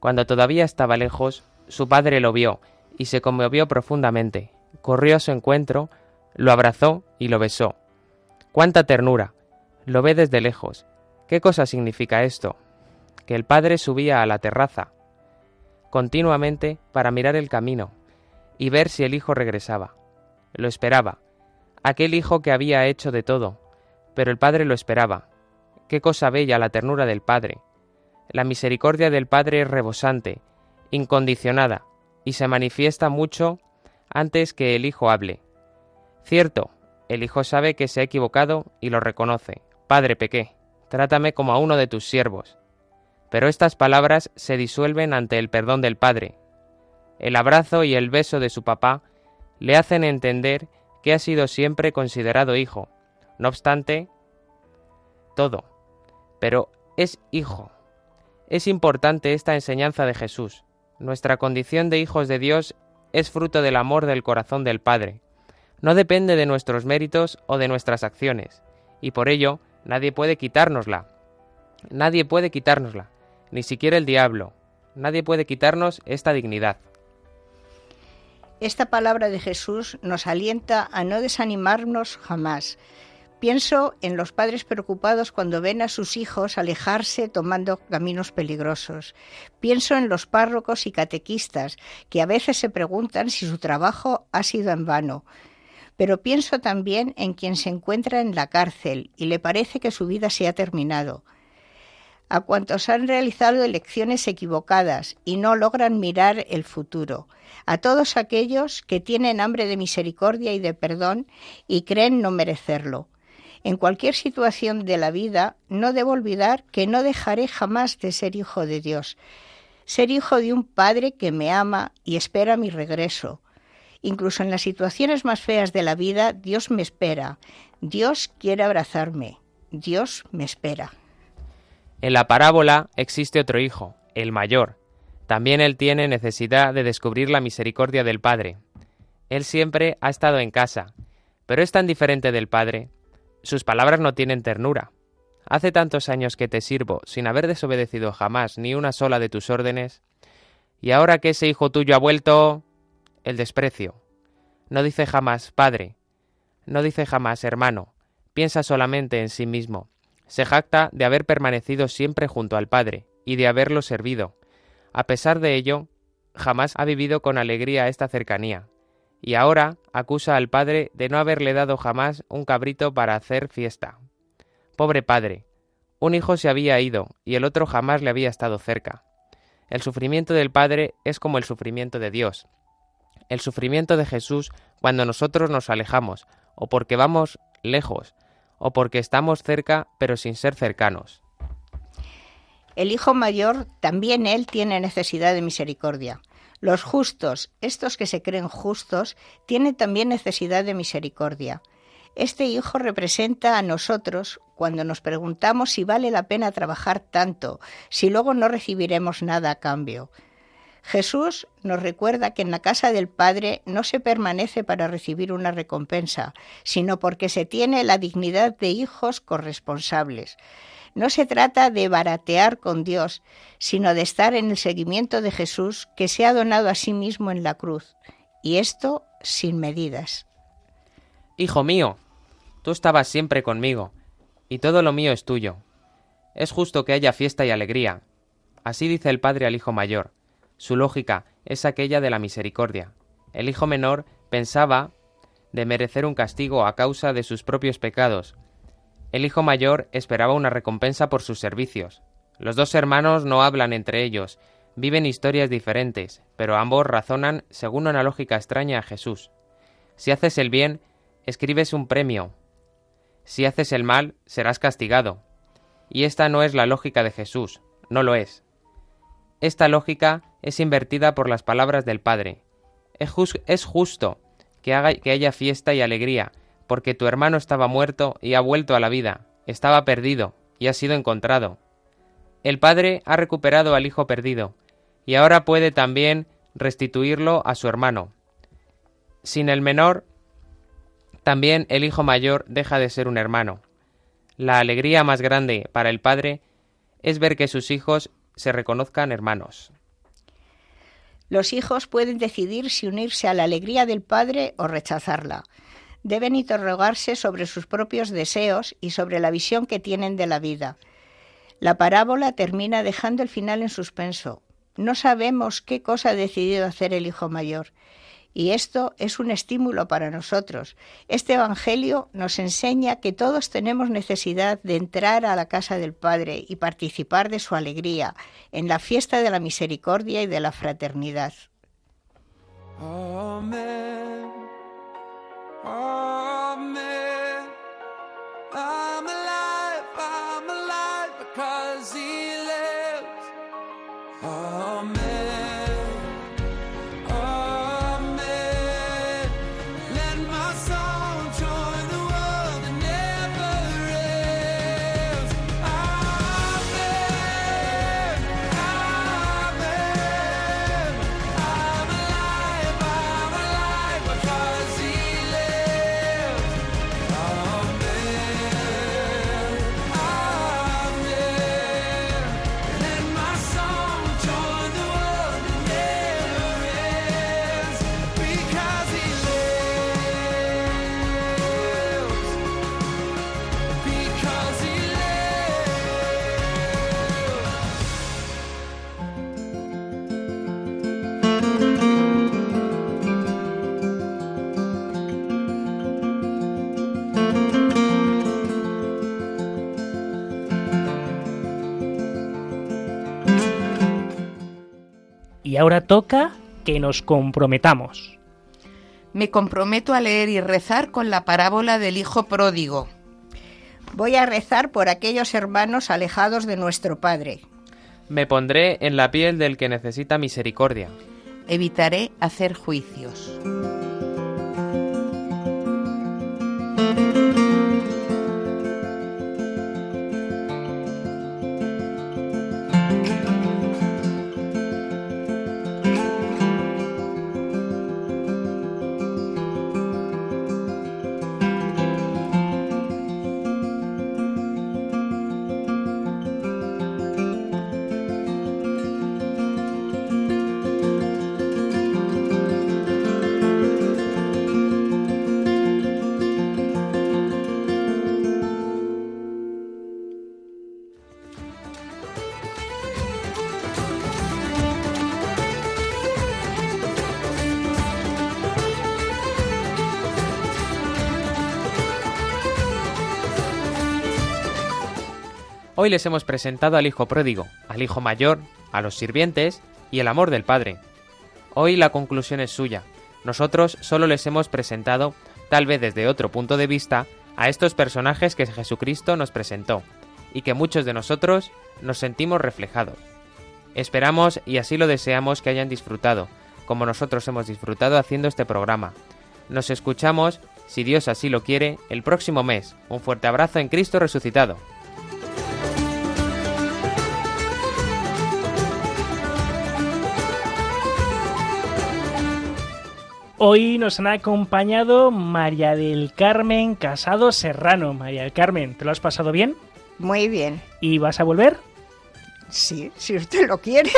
Cuando todavía estaba lejos, su padre lo vio y se conmovió profundamente. Corrió a su encuentro, lo abrazó y lo besó. ¡Cuánta ternura! Lo ve desde lejos. ¿Qué cosa significa esto? Que el padre subía a la terraza continuamente para mirar el camino y ver si el hijo regresaba. Lo esperaba. Aquel hijo que había hecho de todo, pero el padre lo esperaba, Qué cosa bella la ternura del Padre. La misericordia del Padre es rebosante, incondicionada, y se manifiesta mucho antes que el Hijo hable. Cierto, el Hijo sabe que se ha equivocado y lo reconoce. Padre, pequé, trátame como a uno de tus siervos. Pero estas palabras se disuelven ante el perdón del Padre. El abrazo y el beso de su papá le hacen entender que ha sido siempre considerado hijo. No obstante, todo, pero es hijo. Es importante esta enseñanza de Jesús. Nuestra condición de hijos de Dios es fruto del amor del corazón del Padre. No depende de nuestros méritos o de nuestras acciones, y por ello nadie puede quitárnosla. Nadie puede quitárnosla, ni siquiera el diablo. Nadie puede quitarnos esta dignidad. Esta palabra de Jesús nos alienta a no desanimarnos jamás. Pienso en los padres preocupados cuando ven a sus hijos alejarse tomando caminos peligrosos. Pienso en los párrocos y catequistas que a veces se preguntan si su trabajo ha sido en vano. Pero pienso también en quien se encuentra en la cárcel y le parece que su vida se ha terminado a cuantos han realizado elecciones equivocadas y no logran mirar el futuro, a todos aquellos que tienen hambre de misericordia y de perdón y creen no merecerlo. En cualquier situación de la vida, no debo olvidar que no dejaré jamás de ser hijo de Dios, ser hijo de un Padre que me ama y espera mi regreso. Incluso en las situaciones más feas de la vida, Dios me espera, Dios quiere abrazarme, Dios me espera. En la parábola existe otro hijo, el mayor. También él tiene necesidad de descubrir la misericordia del Padre. Él siempre ha estado en casa, pero es tan diferente del Padre. Sus palabras no tienen ternura. Hace tantos años que te sirvo sin haber desobedecido jamás ni una sola de tus órdenes. Y ahora que ese hijo tuyo ha vuelto... el desprecio. No dice jamás, Padre. No dice jamás, hermano. Piensa solamente en sí mismo. Se jacta de haber permanecido siempre junto al Padre y de haberlo servido. A pesar de ello, jamás ha vivido con alegría esta cercanía, y ahora acusa al Padre de no haberle dado jamás un cabrito para hacer fiesta. Pobre Padre, un hijo se había ido y el otro jamás le había estado cerca. El sufrimiento del Padre es como el sufrimiento de Dios. El sufrimiento de Jesús cuando nosotros nos alejamos, o porque vamos lejos, o porque estamos cerca pero sin ser cercanos. El Hijo mayor también él tiene necesidad de misericordia. Los justos, estos que se creen justos, tienen también necesidad de misericordia. Este Hijo representa a nosotros cuando nos preguntamos si vale la pena trabajar tanto, si luego no recibiremos nada a cambio. Jesús nos recuerda que en la casa del Padre no se permanece para recibir una recompensa, sino porque se tiene la dignidad de hijos corresponsables. No se trata de baratear con Dios, sino de estar en el seguimiento de Jesús que se ha donado a sí mismo en la cruz, y esto sin medidas. Hijo mío, tú estabas siempre conmigo, y todo lo mío es tuyo. Es justo que haya fiesta y alegría. Así dice el Padre al Hijo mayor su lógica es aquella de la misericordia. El hijo menor pensaba de merecer un castigo a causa de sus propios pecados. El hijo mayor esperaba una recompensa por sus servicios. Los dos hermanos no hablan entre ellos, viven historias diferentes, pero ambos razonan según una lógica extraña a Jesús. Si haces el bien, escribes un premio. Si haces el mal, serás castigado. Y esta no es la lógica de Jesús, no lo es. Esta lógica es invertida por las palabras del Padre. Es, justo que, haga, que haya fiesta y alegría, porque tu hermano estaba muerto y ha vuelto a la vida, estaba perdido y ha sido encontrado. El Padre ha recuperado al Hijo perdido, y ahora puede también restituirlo a su hermano. Sin el menor, también el Hijo mayor deja de ser un hermano. La alegría más grande para el Padre es ver que sus hijos se reconozcan hermanos. Los hijos pueden decidir si unirse a la alegría del padre o rechazarla. Deben interrogarse sobre sus propios deseos y sobre la visión que tienen de la vida. La parábola termina dejando el final en suspenso. No sabemos qué cosa ha decidido hacer el hijo mayor. Y esto es un estímulo para nosotros. Este Evangelio nos enseña que todos tenemos necesidad de entrar a la casa del Padre y participar de su alegría en la fiesta de la misericordia y de la fraternidad. Amén. Amén. Y ahora toca que nos comprometamos. Me comprometo a leer y rezar con la parábola del Hijo Pródigo. Voy a rezar por aquellos hermanos alejados de nuestro Padre. Me pondré en la piel del que necesita misericordia. Evitaré hacer juicios. Hoy les hemos presentado al Hijo pródigo, al Hijo mayor, a los sirvientes y el amor del Padre. Hoy la conclusión es suya. Nosotros solo les hemos presentado, tal vez desde otro punto de vista, a estos personajes que Jesucristo nos presentó, y que muchos de nosotros nos sentimos reflejados. Esperamos y así lo deseamos que hayan disfrutado, como nosotros hemos disfrutado haciendo este programa. Nos escuchamos, si Dios así lo quiere, el próximo mes. Un fuerte abrazo en Cristo resucitado. Hoy nos han acompañado María del Carmen Casado Serrano. María del Carmen, ¿te lo has pasado bien? Muy bien. ¿Y vas a volver? Sí, si usted lo quiere.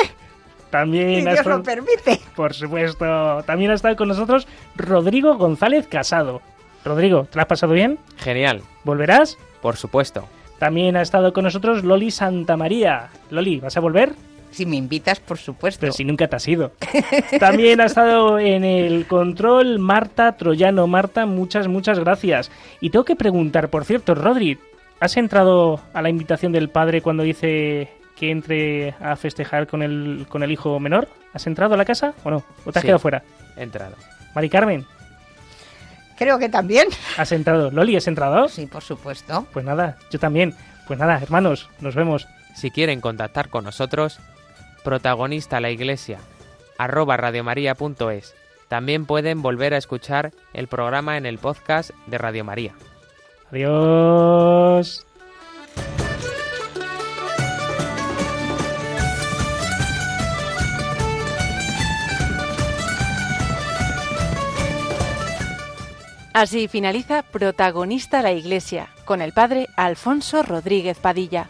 También y Dios lo permite. Por supuesto. También ha estado con nosotros Rodrigo González Casado. Rodrigo, ¿te lo has pasado bien? Genial. ¿Volverás? Por supuesto. También ha estado con nosotros Loli Santamaría. Loli, ¿vas a volver? Si me invitas, por supuesto. Pero si nunca te has ido. También ha estado en el control Marta Troyano. Marta, muchas, muchas gracias. Y tengo que preguntar, por cierto, Rodri, ¿has entrado a la invitación del padre cuando dice que entre a festejar con el, con el hijo menor? ¿Has entrado a la casa o no? ¿O te has Sí. quedado fuera? He entrado. Mari Carmen, Creo que también. ¿has entrado? Loli, ¿has entrado? Sí, por supuesto. Pues nada, yo también. Pues nada, hermanos, nos vemos. Si quieren contactar con nosotros, protagonista la iglesia, arroba radiomaria.es. También pueden volver a escuchar el programa en el podcast de Radio María. Adiós. Así finaliza Protagonista la Iglesia con el padre Alfonso Rodríguez Padilla.